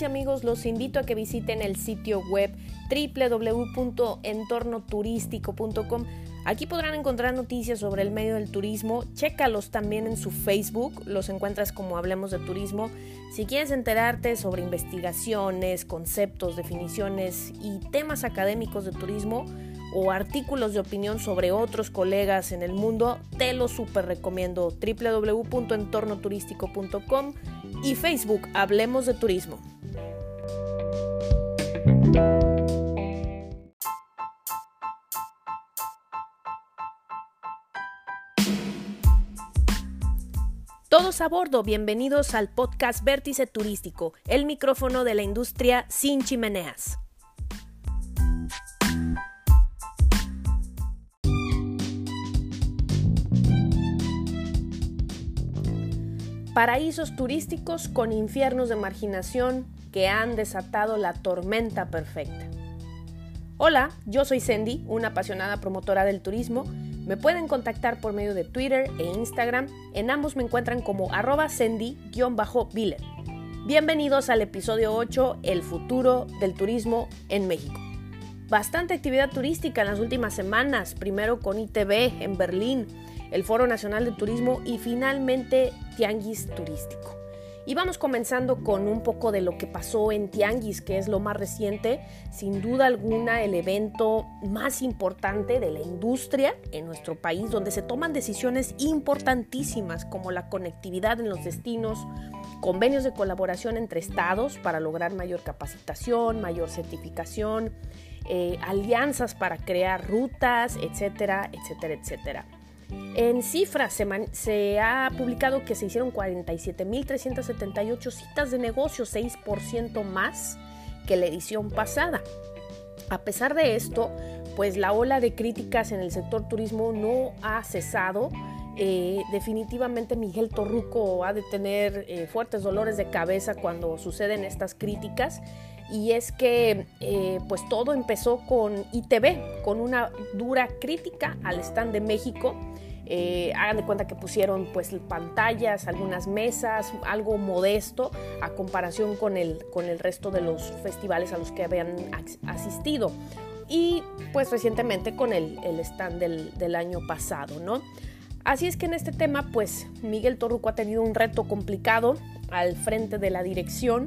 Y amigos, los invito a que visiten el sitio web www.entornoturístico.com. Aquí podrán encontrar noticias sobre el medio del turismo. Chécalos también en su Facebook, los encuentras como Hablemos de Turismo. Si quieres enterarte sobre investigaciones, conceptos, definiciones y temas académicos de turismo, o artículos de opinión sobre otros colegas en el mundo, te lo super recomiendo www.entornoturístico.com y Facebook Hablemos de Turismo. Todos a bordo, bienvenidos al podcast Vértice Turístico, el micrófono de la industria sin chimeneas. Paraísos turísticos con infiernos de marginación que han desatado la tormenta perfecta. Hola, yo soy Sandy, una apasionada promotora del turismo. Me pueden contactar por medio de Twitter e Instagram. En ambos me encuentran como arroba Sandy-Biller. Bienvenidos al episodio 8, El futuro del turismo en México. Bastante actividad turística en las últimas semanas, primero con ITV en Berlín, el Foro Nacional de Turismo y finalmente Tianguis Turístico. Y vamos comenzando con un poco de lo que pasó en Tianguis, que es lo más reciente, sin duda alguna el evento más importante de la industria en nuestro país, donde se toman decisiones importantísimas como la conectividad en los destinos, convenios de colaboración entre estados para lograr mayor capacitación, mayor certificación, eh, alianzas para crear rutas, etcétera, etcétera, etcétera. En cifras se, ha publicado que se hicieron 47.378 citas de negocio, 6% más que la edición pasada. A pesar de esto, pues la ola de críticas en el sector turismo no ha cesado. Eh, definitivamente Miguel Torruco ha de tener eh, fuertes dolores de cabeza cuando suceden estas críticas y es que eh, pues todo empezó con ITV, con una dura crítica al stand de México eh, hagan de cuenta que pusieron pues pantallas, algunas mesas, algo modesto a comparación con el, con el resto de los festivales a los que habían asistido. Y pues recientemente con el, stand del, del, año pasado, ¿no? Así es que en este tema pues Miguel Torruco ha tenido un reto complicado al frente de la dirección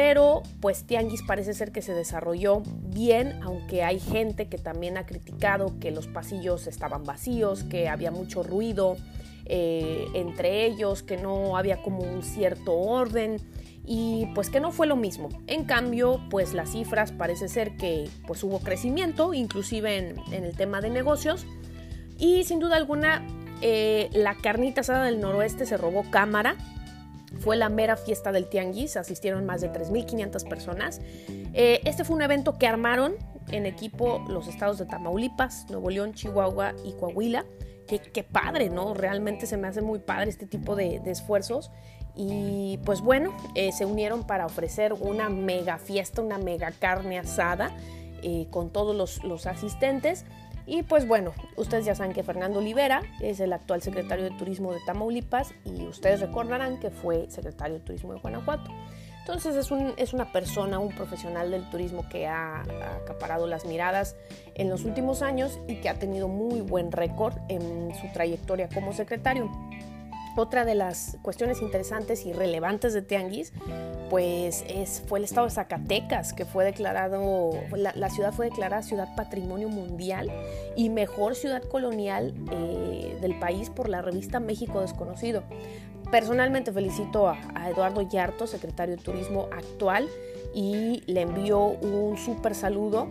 pero pues Tianguis parece ser que se desarrolló bien, aunque hay gente que también ha criticado que los pasillos estaban vacíos, que había mucho ruido eh, entre ellos, que no había como un cierto orden y pues que no fue lo mismo. En cambio, pues las cifras parece ser que pues hubo crecimiento, inclusive en, el tema de negocios y sin duda alguna eh, la carnita asada del noroeste se robó cámara fue la mera fiesta del Tianguis, asistieron más de 3.500 personas. Eh, este fue un evento que armaron en equipo los estados de Tamaulipas, Nuevo León, Chihuahua y Coahuila. Qué, padre, ¿no? Realmente se me hace muy padre este tipo de, esfuerzos. Y pues bueno, eh, se unieron para ofrecer una mega fiesta, una mega carne asada eh, con todos los, los asistentes. Y pues bueno, ustedes ya saben que Fernando Olivera es el actual secretario de Turismo de Tamaulipas y ustedes recordarán que fue secretario de Turismo de Guanajuato. Entonces es, un, es una persona, un profesional del turismo que ha, acaparado las miradas en los últimos años y que ha tenido muy buen récord en su trayectoria como secretario. Otra de las cuestiones interesantes y relevantes de Tianguis, pues es, fue el estado de Zacatecas, que fue declarado, la, ciudad fue declarada ciudad patrimonio mundial y mejor ciudad colonial eh, del país por la revista México Desconocido. Personalmente felicito a, Eduardo Yarto, secretario de Turismo actual, y le envío un súper saludo.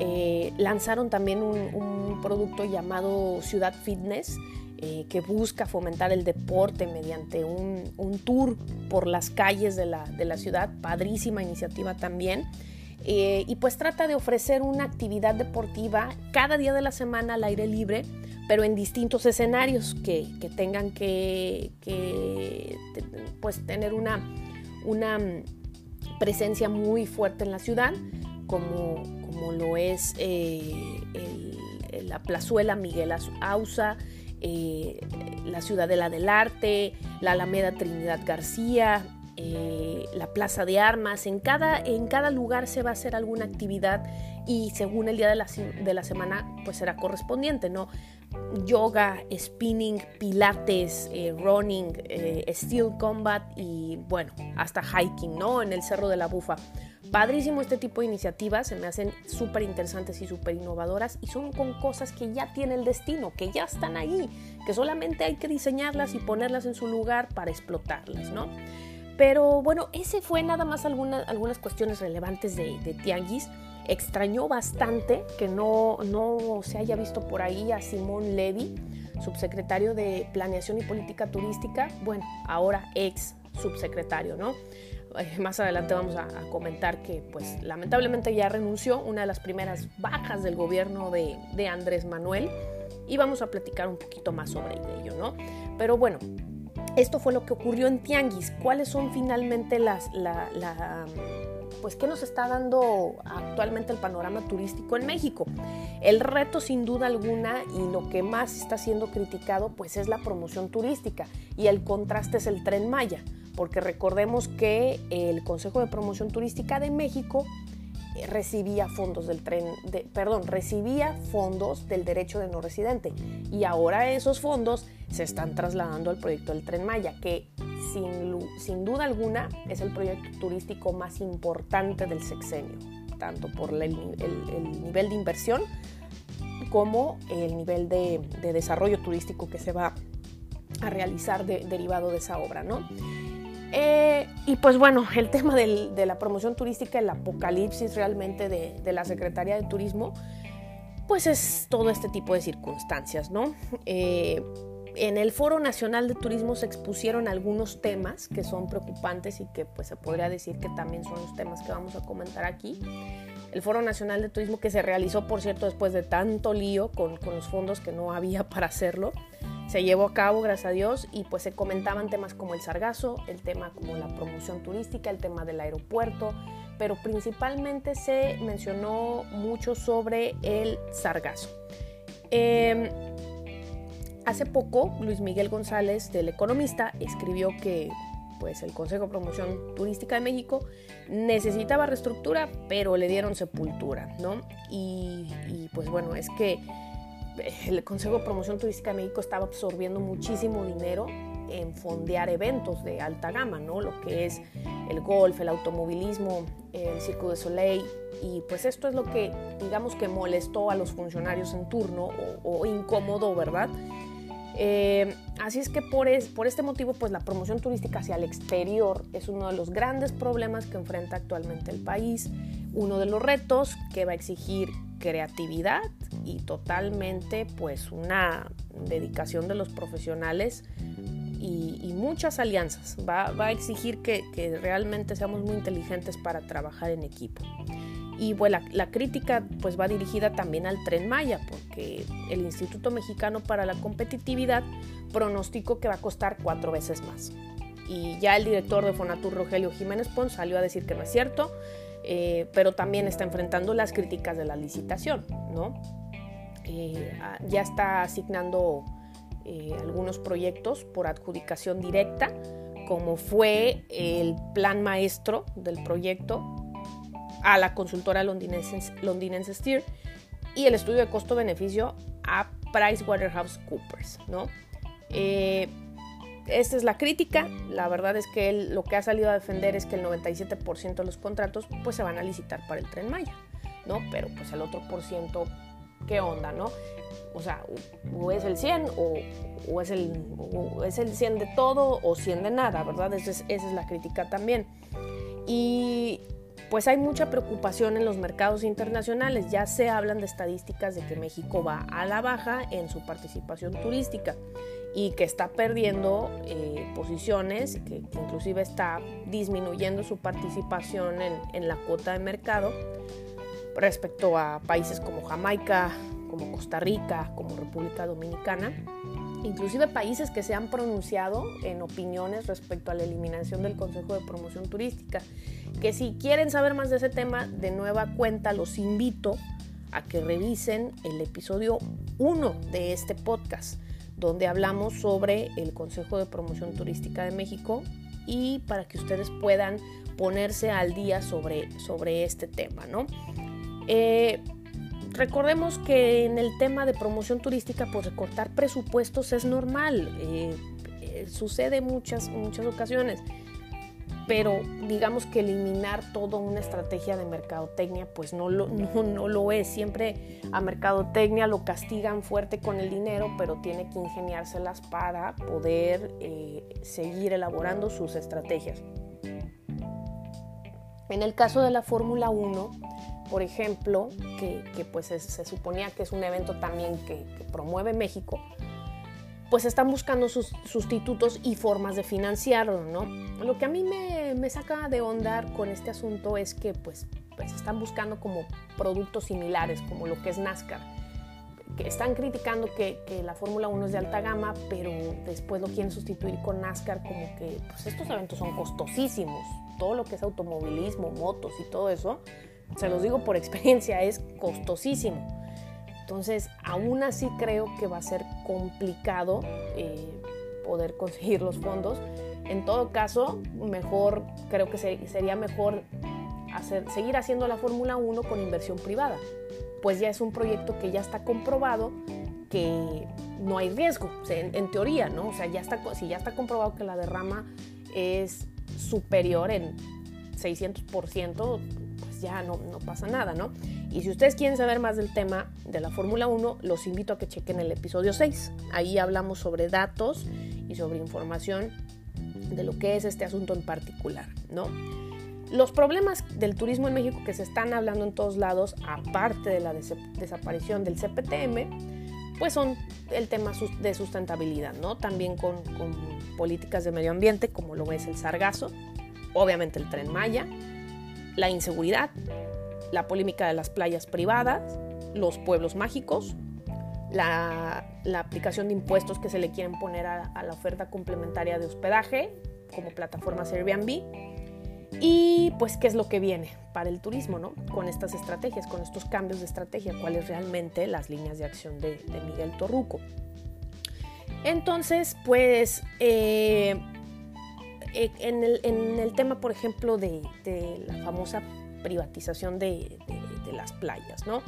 Eh, lanzaron también un producto llamado Ciudad Fitness eh, que busca fomentar el deporte mediante un, tour por las calles de la, de la, ciudad, padrísima iniciativa también. Eh, y pues trata de ofrecer una actividad deportiva cada día de la semana al aire libre, pero en distintos escenarios que, que tengan que, que, pues tener una, una presencia muy fuerte en la ciudad, como, como lo es eh, la plazuela Miguel Ausa, eh, la Ciudadela del Arte, la Alameda Trinidad García, eh, la plaza de armas, en cada, en cada lugar se va a hacer alguna actividad y según el día de la, de la semana pues será correspondiente, ¿no? Yoga, spinning, pilates, eh, running, steel combat y bueno, hasta hiking, ¿no? En el Cerro de la Bufa. Padrísimo este tipo de iniciativas, se me hacen súper interesantes y súper innovadoras y son con cosas que ya tiene el destino, que ya están ahí, que solamente hay que diseñarlas y ponerlas en su lugar para explotarlas, ¿no? Pero bueno, ese fue nada más algunas cuestiones relevantes de, de Tianguis. Extrañó bastante que no, no se haya visto por ahí a Simón Levy, subsecretario de Planeación y Política Turística, bueno, ahora ex subsecretario, ¿no? Eh, más adelante vamos a, comentar que pues lamentablemente ya renunció, una de las primeras bajas del gobierno de, de Andrés Manuel y vamos a platicar un poquito más sobre ello, ¿no? Pero bueno, esto fue lo que ocurrió en Tianguis. ¿Cuáles son finalmente las, la, la, pues qué nos está dando actualmente el panorama turístico en México? El reto sin duda alguna y lo que más está siendo criticado pues es la promoción turística y el contraste es el tren Maya porque recordemos que el Consejo de Promoción Turística de México eh, recibía fondos del tren, de, perdón, recibía fondos del derecho de no residente y ahora esos fondos se están trasladando al proyecto del tren Maya, que sin, sin duda alguna es el proyecto turístico más importante del sexenio, tanto por el, el, nivel de inversión como el nivel de, de, desarrollo turístico que se va a realizar de, derivado de esa obra, ¿no? Eh, y pues bueno, el tema de la promoción turística, el apocalipsis realmente de, la Secretaría de Turismo, pues es todo este tipo de circunstancias, ¿no? Eh, en el Foro Nacional de Turismo se expusieron algunos temas que son preocupantes y que pues se podría decir que también son los temas que vamos a comentar aquí. El Foro Nacional de Turismo que se realizó, por cierto, después de tanto lío con, con los fondos que no había para hacerlo se llevó a cabo, gracias a Dios, y pues se comentaban temas como el sargazo, el tema como la promoción turística, el tema del aeropuerto, pero principalmente se mencionó mucho sobre el sargazo. Em, hace poco, Luis Miguel González, del Economista, escribió que pues el Consejo de Promoción Turística de México necesitaba reestructura, pero le dieron sepultura, ¿no? Y, pues bueno, es que el Consejo de Promoción Turística de México estaba absorbiendo muchísimo dinero en fondear eventos de alta gama, ¿no? Lo que es el golf, el automovilismo, el Circo de Soleil. Y pues esto es lo que, digamos que molestó a los funcionarios en turno o, incómodo, ¿verdad? Eh, así es que por, por este motivo, pues la promoción turística hacia el exterior es uno de los grandes problemas que enfrenta actualmente el país, uno de los retos que va a exigir creatividad y totalmente pues una dedicación de los profesionales y, muchas alianzas. Va, a exigir que, realmente seamos muy inteligentes para trabajar en equipo. Y bueno, la, crítica pues va dirigida también al tren Maya, porque el Instituto Mexicano para la Competitividad pronosticó que va a costar cuatro veces más. Y ya el director de Fonatur, Rogelio Jiménez Pons, salió a decir que no es cierto, eh, pero también está enfrentando las críticas de la licitación, ¿no? Eh, ya está asignando eh, algunos proyectos por adjudicación directa, como fue el plan maestro del proyecto a la consultora londinense, londinense Steer y el estudio de costo-beneficio a PricewaterhouseCoopers, ¿no? esta es la crítica. La verdad es que él lo que ha salido a defender es que el 97% de los contratos pues se van a licitar para el tren Maya, ¿no? Pero pues el otro por ciento, ¿qué onda, no? O sea, o es el 100 o, es, el, es el 100 de todo o 100 de nada, ¿verdad? Esa es, esa es la crítica también. Y pues hay mucha preocupación en los mercados internacionales. Ya se hablan de estadísticas de que México va a la baja en su participación turística y que está perdiendo eh, posiciones, que, inclusive está disminuyendo su participación en, en, la cuota de mercado respecto a países como Jamaica, como Costa Rica, como República Dominicana, inclusive países que se han pronunciado en opiniones respecto a la eliminación del Consejo de Promoción Turística, que si quieren saber más de ese tema, de nueva cuenta los invito a que revisen el episodio 1 de este podcast donde hablamos sobre el Consejo de Promoción Turística de México y para que ustedes puedan ponerse al día sobre, sobre este tema, ¿no? Eh, recordemos que en el tema de promoción turística, pues recortar presupuestos es normal, eh, eh, sucede muchas, muchas ocasiones pero digamos que eliminar toda una estrategia de mercadotecnia, pues no lo, no, lo es. Siempre a mercadotecnia lo castigan fuerte con el dinero, pero tiene que ingeniárselas para poder eh, seguir elaborando sus estrategias. En el caso de la Fórmula 1, por ejemplo, que, pues se suponía que es un evento también que promueve México, pues están buscando sus sustitutos y formas de financiarlo, ¿no? Lo que a mí me, saca de onda con este asunto es que pues, pues están buscando como productos similares, como lo que es NASCAR. Que están criticando que, la Fórmula 1 es de alta gama, pero después lo quieren sustituir con NASCAR, como que pues estos eventos son costosísimos. Todo lo que es automovilismo, motos y todo eso, se los digo por experiencia, es costosísimo. Entonces, aún así creo que va a ser complicado eh, poder conseguir los fondos. En todo caso, mejor, creo que sería mejor seguir haciendo la Fórmula 1 con inversión privada, pues ya es un proyecto que ya está comprobado que no hay riesgo, en, teoría, ¿no? O sea, si ya está comprobado que la derrama es superior en 600%, pues ya no, no pasa nada, ¿no? Y si ustedes quieren saber más del tema de la Fórmula 1, los invito a que chequen el episodio 6. Ahí hablamos sobre datos y sobre información de lo que es este asunto en particular, ¿no? Los problemas del turismo en México que se están hablando en todos lados, aparte de la desaparición del CPTM, pues son el tema de sustentabilidad, ¿no? También con, con políticas de medio ambiente, como lo es el sargazo, obviamente el tren Maya, la inseguridad, la polémica de las playas privadas, los pueblos mágicos, la, aplicación de impuestos que se le quieren poner a, la oferta complementaria de hospedaje, como plataformas Airbnb, y pues qué es lo que viene para el turismo, ¿no? Con estas estrategias, con estos cambios de estrategia, cuáles realmente las líneas de acción de, Miguel Torruco. Entonces, pues, eh, eh, en, el, tema, por ejemplo, de, de la famosa privatización de, las playas, ¿no?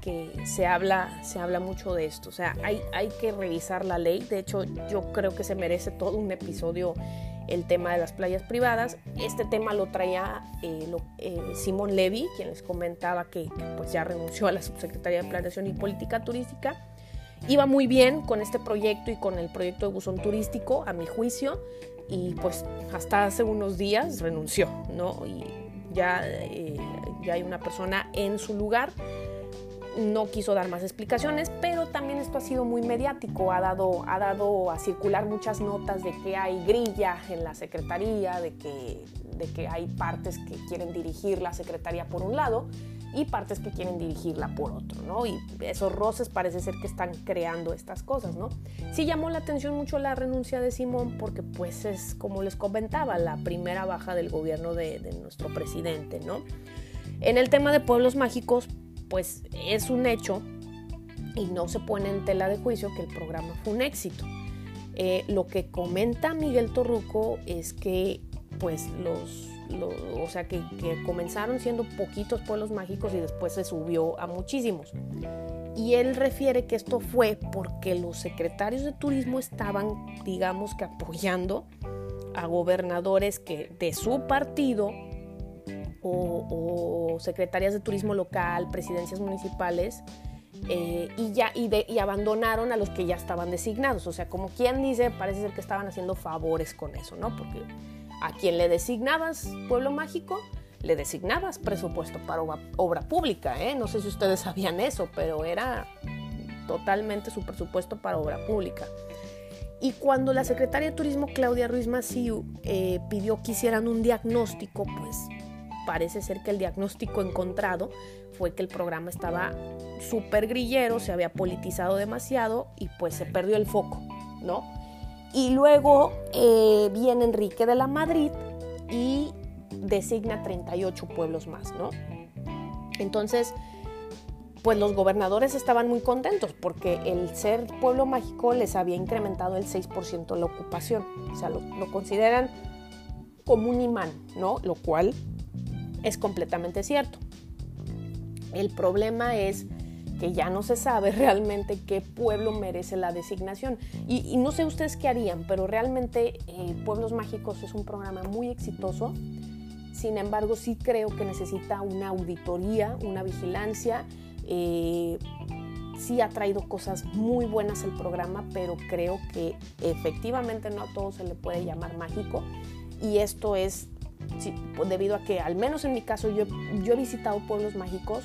que se habla, se habla mucho de esto. O sea, hay, hay que revisar la ley. De hecho, yo creo que se merece todo un episodio el tema de las playas privadas. Este tema lo traía eh, eh, Simón Levy, quien les comentaba que, pues ya renunció a la subsecretaría de Planeación y Política Turística. Iba muy bien con este proyecto y con el proyecto de buzón turístico, a mi juicio, y pues hasta hace unos días renunció, ¿no? Y ya, eh, ya hay una persona en su lugar. No quiso dar más explicaciones, pero también esto ha sido muy mediático, ha dado, ha dado a circular muchas notas de que hay grilla en la Secretaría, de que, de que hay partes que quieren dirigir la Secretaría por un lado y partes que quieren dirigirla por otro, ¿no? Y esos roces parece ser que están creando estas cosas, ¿no? Sí llamó la atención mucho la renuncia de Simón porque pues es, como les comentaba, la primera baja del gobierno de, nuestro presidente, ¿no? En el tema de pueblos mágicos, pues es un hecho y no se pone en tela de juicio que el programa fue un éxito. Eh, lo que comenta Miguel Torruco es que pues los o sea, que, comenzaron siendo poquitos pueblos mágicos y después se subió a muchísimos. Y él refiere que esto fue porque los secretarios de turismo estaban, digamos que apoyando a gobernadores que de su partido o, secretarias de turismo local, presidencias municipales, eh, y ya y, y, abandonaron a los que ya estaban designados. O sea, como quien dice, parece ser que estaban haciendo favores con eso, ¿no? Porque a quien le designabas pueblo mágico, le designabas presupuesto para obra, pública. ¿eh? No sé si ustedes sabían eso, pero era totalmente su presupuesto para obra pública. Y cuando la secretaria de Turismo, Claudia Ruiz Maciú, eh, pidió que hicieran un diagnóstico, pues parece ser que el diagnóstico encontrado fue que el programa estaba súper grillero, se había politizado demasiado y pues se perdió el foco, ¿no? Y luego eh, viene Enrique de la Madrid y designa 38 pueblos más, ¿no? Entonces, pues los gobernadores estaban muy contentos porque el ser pueblo mágico les había incrementado el 6% la ocupación. O sea, lo, consideran como un imán, ¿no? Lo cual es completamente cierto. El problema es que ya no se sabe realmente qué pueblo merece la designación. Y, no sé ustedes qué harían, pero realmente eh, Pueblos Mágicos es un programa muy exitoso. Sin embargo, sí creo que necesita una auditoría, una vigilancia. Eh, sí ha traído cosas muy buenas el programa, pero creo que efectivamente no a todo se le puede llamar mágico. Y esto es debido a que, al menos en mi caso, yo, yo he visitado pueblos mágicos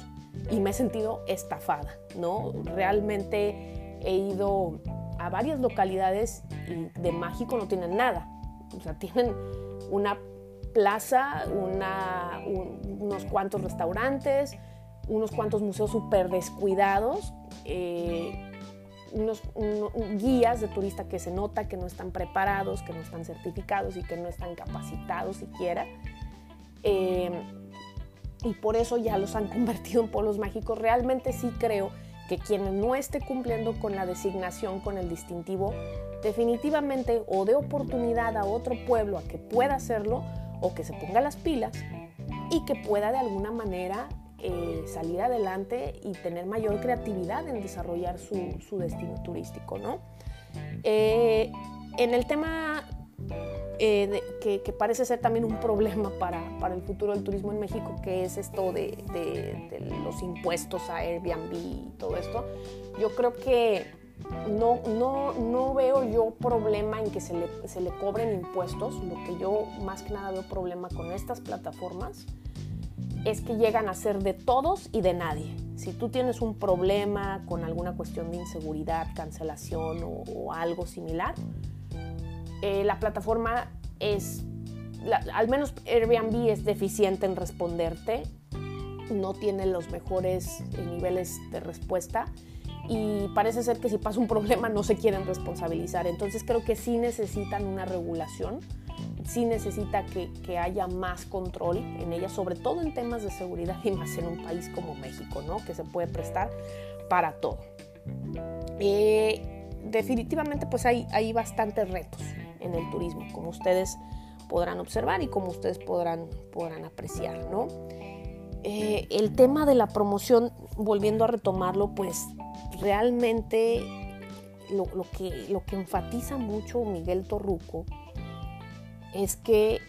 y me he sentido estafada, ¿no? Realmente he ido a varias localidades y de mágico no tienen nada. O sea, tienen una plaza, unos cuantos restaurantes, unos cuantos museos súper descuidados, eh, unos, guías de turista que se nota que no están preparados, que no están certificados y que no están capacitados siquiera. Eh, y por eso ya los han convertido en polos mágicos. Realmente sí creo que quien no esté cumpliendo con la designación, con el distintivo, definitivamente o dé oportunidad a otro pueblo a que pueda hacerlo o que se ponga las pilas y que pueda de alguna manera eh, salir adelante y tener mayor creatividad en desarrollar su, destino turístico. ¿no? Eh, en el tema eh, que, parece ser también un problema para, para, el futuro del turismo en México, que es esto de, de, los impuestos a Airbnb y todo esto. Yo creo que no, no, no veo yo problema en que se le, se le cobren impuestos. Lo que yo más que nada veo problema con estas plataformas es que llegan a ser de todos y de nadie. Si tú tienes un problema con alguna cuestión de inseguridad, cancelación o, o algo similar, eh, la plataforma es, al menos Airbnb es deficiente en responderte, no tiene los mejores eh, niveles de respuesta y parece ser que si pasa un problema no se quieren responsabilizar. Entonces creo que sí necesitan una regulación, sí necesita que, que haya más control en ella, sobre todo en temas de seguridad y más en un país como México, ¿no? que se puede prestar para todo. Eh, definitivamente pues hay, hay bastantes retos en el turismo, como ustedes podrán observar y como ustedes podrán, podrán apreciar, ¿no? Eh, el tema de la promoción, volviendo a retomarlo, pues realmente lo, que, lo que enfatiza mucho Miguel Torruco es que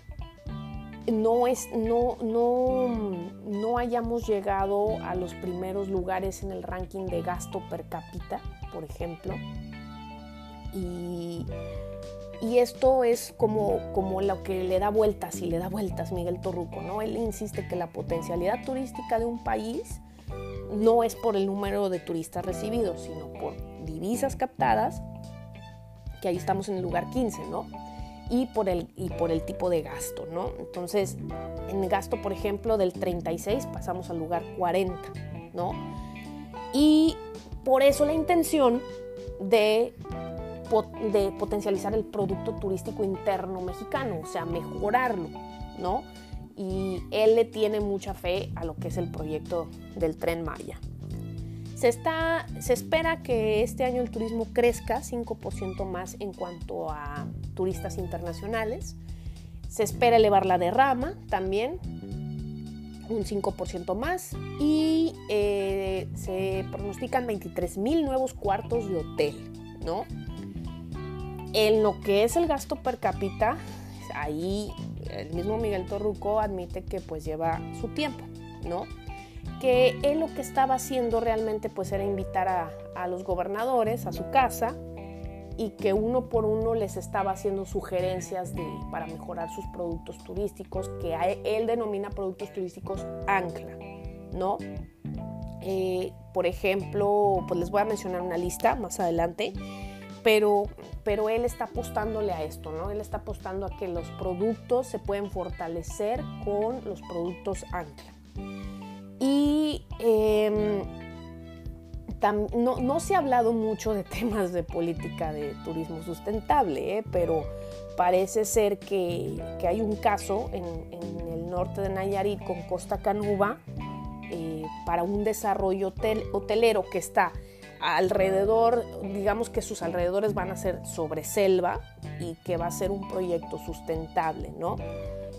no, es, no, no, no hayamos llegado a los primeros lugares en el ranking de gasto per cápita, por ejemplo, y y esto es como, como lo que le da vueltas y le da vueltas Miguel Torruco, ¿no? Él insiste que la potencialidad turística de un país no es por el número de turistas recibidos, sino por divisas captadas, que ahí estamos en el lugar 15, ¿no? Y por el, y por el tipo de gasto, ¿no? Entonces, en gasto, por ejemplo, del 36 pasamos al lugar 40, ¿no? Y por eso la intención de de potencializar el producto turístico interno mexicano, o sea, mejorarlo, ¿no? Y él le tiene mucha fe a lo que es el proyecto del tren Maya. Se, está, se espera que este año el turismo crezca 5% más en cuanto a turistas internacionales. Se espera elevar la derrama también un 5% más y eh, se pronostican 23 mil nuevos cuartos de hotel, ¿no? En lo que es el gasto per cápita, ahí el mismo Miguel Torruco admite que pues lleva su tiempo, ¿no? Que él lo que estaba haciendo realmente pues era invitar a, los gobernadores a su casa y que uno por uno les estaba haciendo sugerencias de, para mejorar sus productos turísticos, que él denomina productos turísticos ancla, ¿no? Eh, por ejemplo, pues les voy a mencionar una lista más adelante pero, pero él está apostándole a esto, ¿no? Él está apostando a que los productos se pueden fortalecer con los productos ancla. Y em, no, se ha hablado mucho de temas de política de turismo sustentable, ¿eh? pero parece ser que, hay un caso en, el norte de Nayarit con Costa Canuba eh, para un desarrollo hotelero que está alrededor, digamos que sus alrededores van a ser sobre selva y que va a ser un proyecto sustentable, ¿no?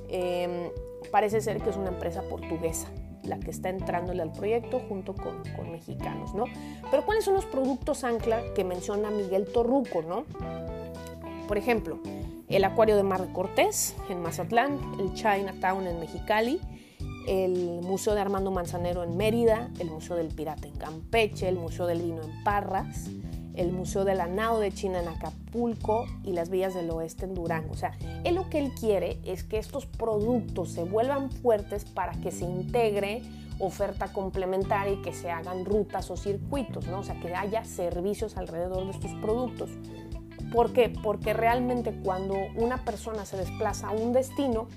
Em, parece ser que es una empresa portuguesa la que está entrándole al proyecto junto con, con, mexicanos, ¿no? Pero ¿cuáles son los productos ancla que menciona Miguel Torruco, ¿no? Por ejemplo, el Acuario de Mar de Cortés en Mazatlán, el Chinatown en Mexicali, el Museo de Armando Manzanero en Mérida, el Museo del Pirata en Campeche, el Museo del Vino en Parras, el Museo de la Nao de China en Acapulco y las Villas del Oeste en Durango. O sea, él lo que él quiere es que estos productos se vuelvan fuertes para que se integre oferta complementaria y que se hagan rutas o circuitos, ¿no? O sea, que haya servicios alrededor de estos productos. ¿Por qué? Porque realmente cuando una persona se desplaza a un destino,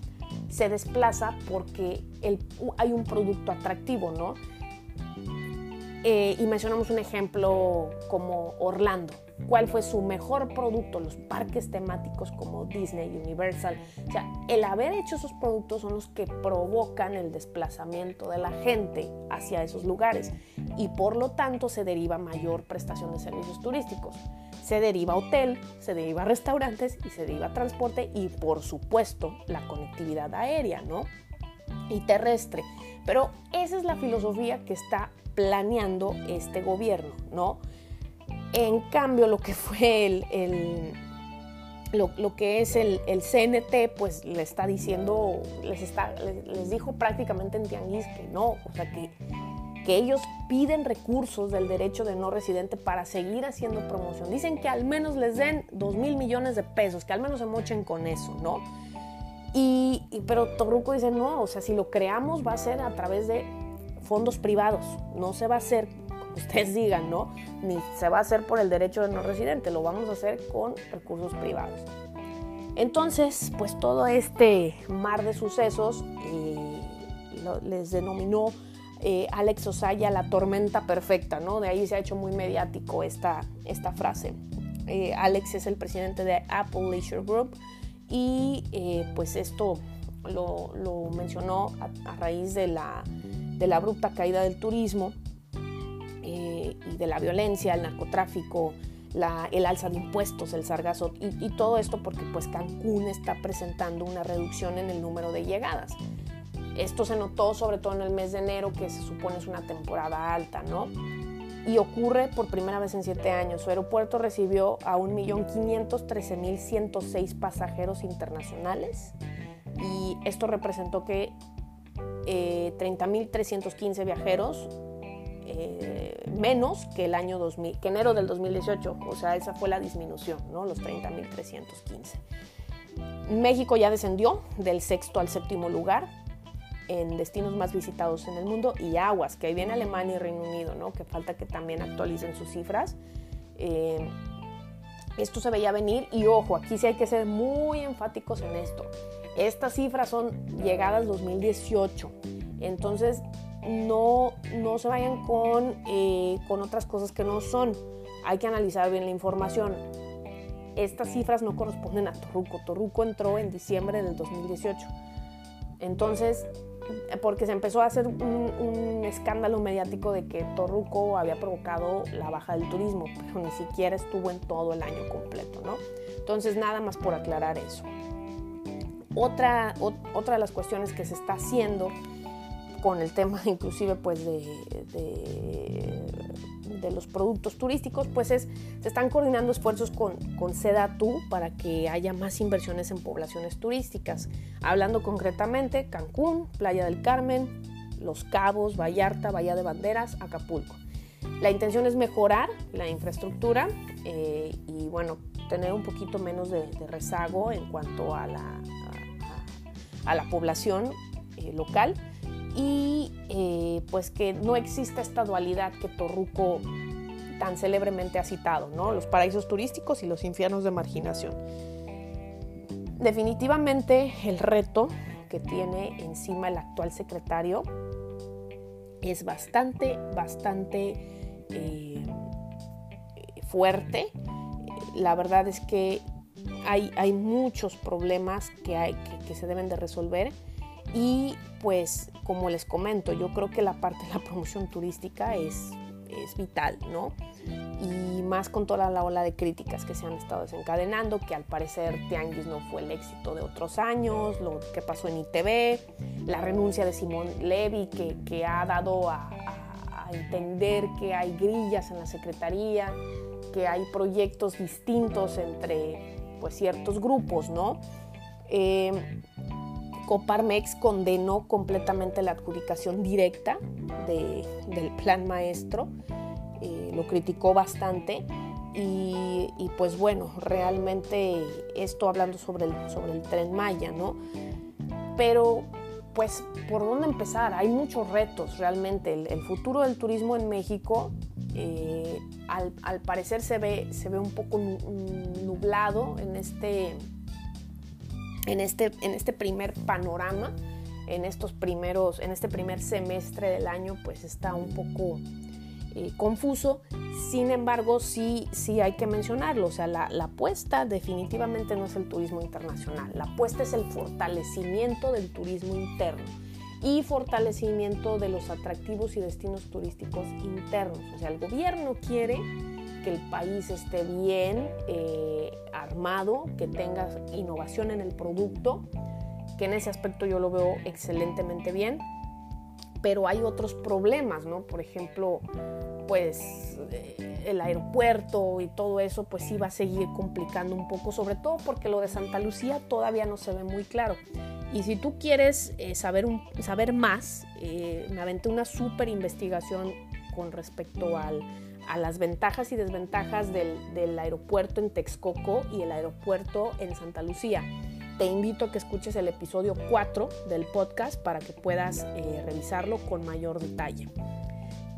se desplaza porque hay un producto atractivo, ¿no? Eh, y mencionamos un ejemplo como Orlando. ¿Cuál fue su mejor producto? Los parques temáticos como Disney, Universal. O sea, el haber hecho esos productos son los que provocan el desplazamiento de la gente hacia esos lugares y por lo tanto se deriva mayor prestación de servicios turísticos. Se deriva hotel, se deriva restaurantes y se deriva transporte y por supuesto la conectividad aérea, ¿no? Y terrestre. Pero esa es la filosofía que está planeando este gobierno, ¿no? En cambio, lo que fue el, lo, que es el, CNT, pues le está diciendo, les, está, les, dijo prácticamente en Tianguis que no, o sea, que, que ellos piden recursos del derecho de no residente para seguir haciendo promoción. Dicen que al menos les den 2 mil millones de pesos, que al menos se mochen con eso, ¿no? Y, pero Torruco dice, no, o sea, si lo creamos va a ser a través de fondos privados. No se va a hacer, ustedes digan, ¿no? Ni se va a hacer por el derecho de no residente, lo vamos a hacer con recursos privados. Entonces, pues todo este mar de sucesos eh, les denominó eh, Alex Osaya la tormenta perfecta, ¿no? De ahí se ha hecho muy mediático esta, esta frase. Eh, Alex es el presidente de Apple Leisure Group y pues esto lo, mencionó a raíz de la de la abrupta caída del turismo eh, y de la violencia, el narcotráfico, el alza de impuestos, el sargazo y, todo esto porque pues Cancún está presentando una reducción en el número de llegadas. Esto se notó sobre todo en el mes de enero que se supone es una temporada alta, ¿no? Y ocurre por primera vez en siete años. Su aeropuerto recibió a 1.513.106 pasajeros internacionales y esto representó que eh, 30.315 viajeros eh, menos que el año 2000, que enero del 2018. O sea, esa fue la disminución, ¿no? Los 30.315. México ya descendió del sexto al séptimo lugar en destinos más visitados en el mundo y aguas, que ahí viene Alemania y Reino Unido, ¿no? Que falta que también actualicen sus cifras. Eh, esto se veía venir y ojo, aquí sí hay que ser muy enfáticos en esto. Estas cifras son llegadas 2018, entonces no, no se vayan con, eh, con otras cosas que no son. Hay que analizar bien la información. Estas cifras no corresponden a Torruco. Torruco entró en diciembre del 2018. Entonces, porque se empezó a hacer un, escándalo mediático de que Torruco había provocado la baja del turismo, pero ni siquiera estuvo en todo el año completo, ¿no? Entonces, nada más por aclarar eso. Otra, otra de las cuestiones que se está haciendo con el tema inclusive pues de, los productos turísticos, pues es, se están coordinando esfuerzos con, con SEDATU para que haya más inversiones en poblaciones turísticas. Hablando concretamente, Cancún, Playa del Carmen, Los Cabos, Vallarta, Bahía de Banderas, Acapulco. La intención es mejorar la infraestructura eh, y bueno, tener un poquito menos de, rezago en cuanto a la, a la población eh, local y eh, pues que no exista esta dualidad que Torruco tan célebremente ha citado, ¿no? los paraísos turísticos y los infiernos de marginación. Definitivamente el reto que tiene encima el actual secretario es bastante, bastante eh, fuerte. La verdad es que hay, muchos problemas que, hay, que, se deben de resolver y pues como les comento, yo creo que la parte de la promoción turística es, es vital, ¿no? Y más con toda la ola de críticas que se han estado desencadenando, que al parecer Tianguis no fue el éxito de otros años, lo que pasó en ITV, la renuncia de Simón Levy, que, que ha dado a, entender que hay grillas en la Secretaría, que hay proyectos distintos entre pues, ciertos grupos, ¿no? Eh, Coparmex condenó completamente la adjudicación directa del plan maestro, eh, lo criticó bastante y, pues bueno, realmente esto hablando sobre el, sobre el tren Maya, ¿no? Pero pues, ¿por dónde empezar? Hay muchos retos realmente. El, futuro del turismo en México, eh, al, parecer, se ve, se ve un poco nublado en este en este, en este primer panorama, en estos primeros, en este primer semestre del año, pues está un poco eh, confuso. Sin embargo, sí, sí hay que mencionarlo. O sea, la, la, apuesta definitivamente no es el turismo internacional. La apuesta es el fortalecimiento del turismo interno y fortalecimiento de los atractivos y destinos turísticos internos. O sea, el gobierno quiere que el país esté bien eh, que tenga innovación en el producto, que en ese aspecto yo lo veo excelentemente bien, pero hay otros problemas, ¿no? Por ejemplo, pues eh, el aeropuerto y todo eso, pues sí va a seguir complicando un poco, sobre todo porque lo de Santa Lucía todavía no se ve muy claro. Y si tú quieres eh, saber, un, saber más, me aventé una súper investigación con respecto al a las ventajas y desventajas del, aeropuerto en Texcoco y el aeropuerto en Santa Lucía. Te invito a que escuches el episodio 4 del podcast para que puedas eh, revisarlo con mayor detalle.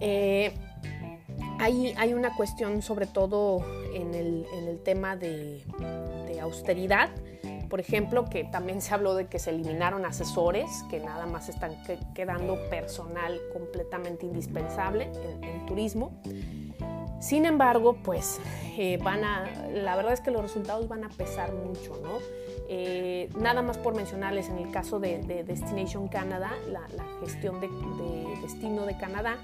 Eh, hay, una cuestión sobre todo en el, tema de, de, austeridad. Por ejemplo, que también se habló de que se eliminaron asesores, que nada más están quedando personal completamente indispensable en, en turismo. Sin embargo, pues eh, van a, la verdad es que los resultados van a pesar mucho, ¿no? Eh, nada más por mencionarles en el caso de, Destination Canada, la, gestión de, destino de Canadá,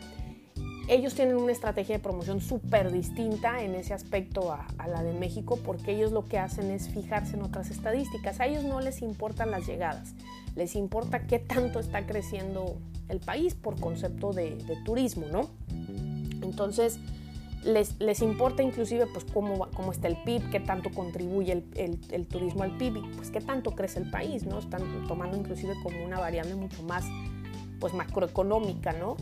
ellos tienen una estrategia de promoción súper distinta en ese aspecto a, a, la de México porque ellos lo que hacen es fijarse en otras estadísticas. A ellos no les importan las llegadas, les importa qué tanto está creciendo el país por concepto de, turismo, ¿no? Entonces, les, importa inclusive pues cómo, cómo está el PIB, qué tanto contribuye el, turismo al PIB, pues qué tanto crece el país, ¿no? Están tomando inclusive como una variable mucho más pues macroeconómica, ¿no?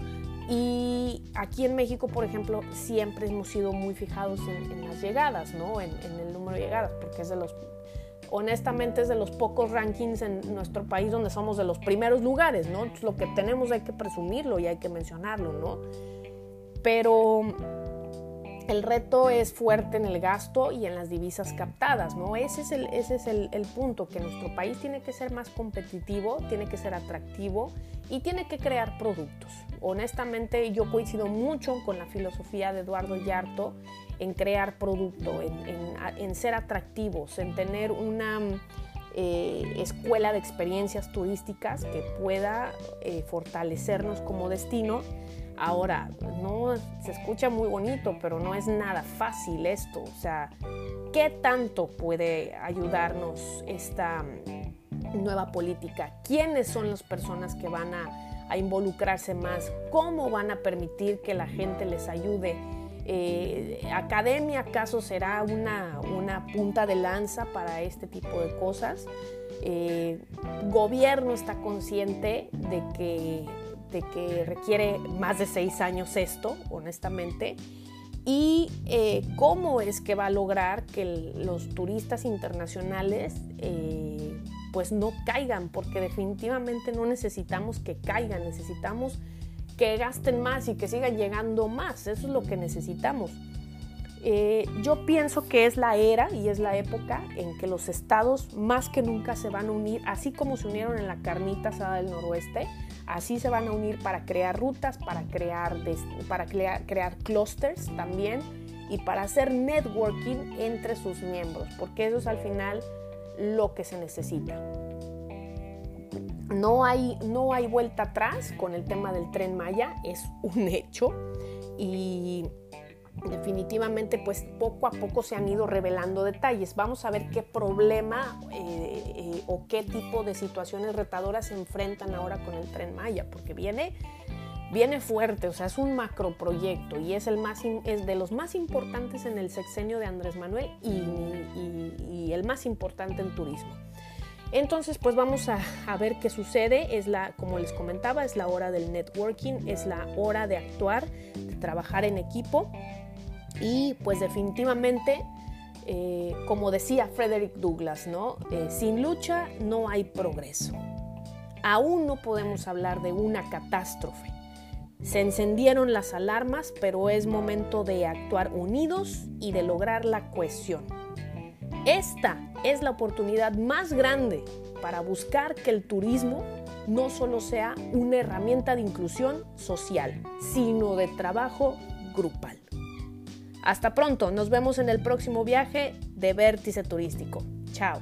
Y aquí en México, por ejemplo, siempre hemos sido muy fijados en, las llegadas, ¿no? En, en, el número de llegadas, porque es de los, honestamente es de los pocos rankings en nuestro país donde somos de los primeros lugares, ¿no? Entonces, lo que tenemos hay que presumirlo y hay que mencionarlo, ¿no? Pero el reto es fuerte en el gasto y en las divisas captadas, ¿no? Ese es, el, ese es el, punto, que nuestro país tiene que ser más competitivo, tiene que ser atractivo y tiene que crear productos. Honestamente, yo coincido mucho con la filosofía de Eduardo Yarto en crear producto, en, ser atractivos, en tener una eh, escuela de experiencias turísticas que pueda eh, fortalecernos como destino Ahora, no se escucha muy bonito, pero no es nada fácil esto. O sea, ¿qué tanto puede ayudarnos esta nueva política? ¿Quiénes son las personas que van a, involucrarse más? ¿Cómo van a permitir que la gente les ayude? Eh, ¿Academia acaso será una, punta de lanza para este tipo de cosas? Eh, gobierno está consciente de que de que requiere más de seis años esto, honestamente, y eh, cómo es que va a lograr que los turistas internacionales eh, pues no caigan, porque definitivamente no necesitamos que caigan, necesitamos que gasten más y que sigan llegando más, eso es lo que necesitamos. Eh, yo pienso que es la era y es la época en que los estados más que nunca se van a unir, así como se unieron en la carnita asada del noroeste, Así se van a unir para crear rutas, para crear, para crear, crear clusters también y para hacer networking entre sus miembros, porque eso es al final lo que se necesita. No hay, no hay vuelta atrás con el tema del tren Maya, es un hecho. y definitivamente pues poco a poco se han ido revelando detalles. Vamos a ver qué problema eh, eh, o qué tipo de situaciones retadoras se enfrentan ahora con el tren Maya, porque viene, viene fuerte, o sea, es un macroproyecto y es, el más, es de los más importantes en el sexenio de Andrés Manuel y el más importante en turismo. Entonces, pues vamos a, ver qué sucede. Es la, como les comentaba, es la hora del networking, es la hora de actuar, de trabajar en equipo. Y pues definitivamente, eh, como decía Frederick Douglass, ¿no? Eh, sin lucha no hay progreso. Aún no podemos hablar de una catástrofe. Se encendieron las alarmas, pero es momento de actuar unidos y de lograr la cohesión. Esta es la oportunidad más grande para buscar que el turismo no solo sea una herramienta de inclusión social, sino de trabajo grupal. Hasta pronto, nos vemos en el próximo viaje de Vértice Turístico. Chao.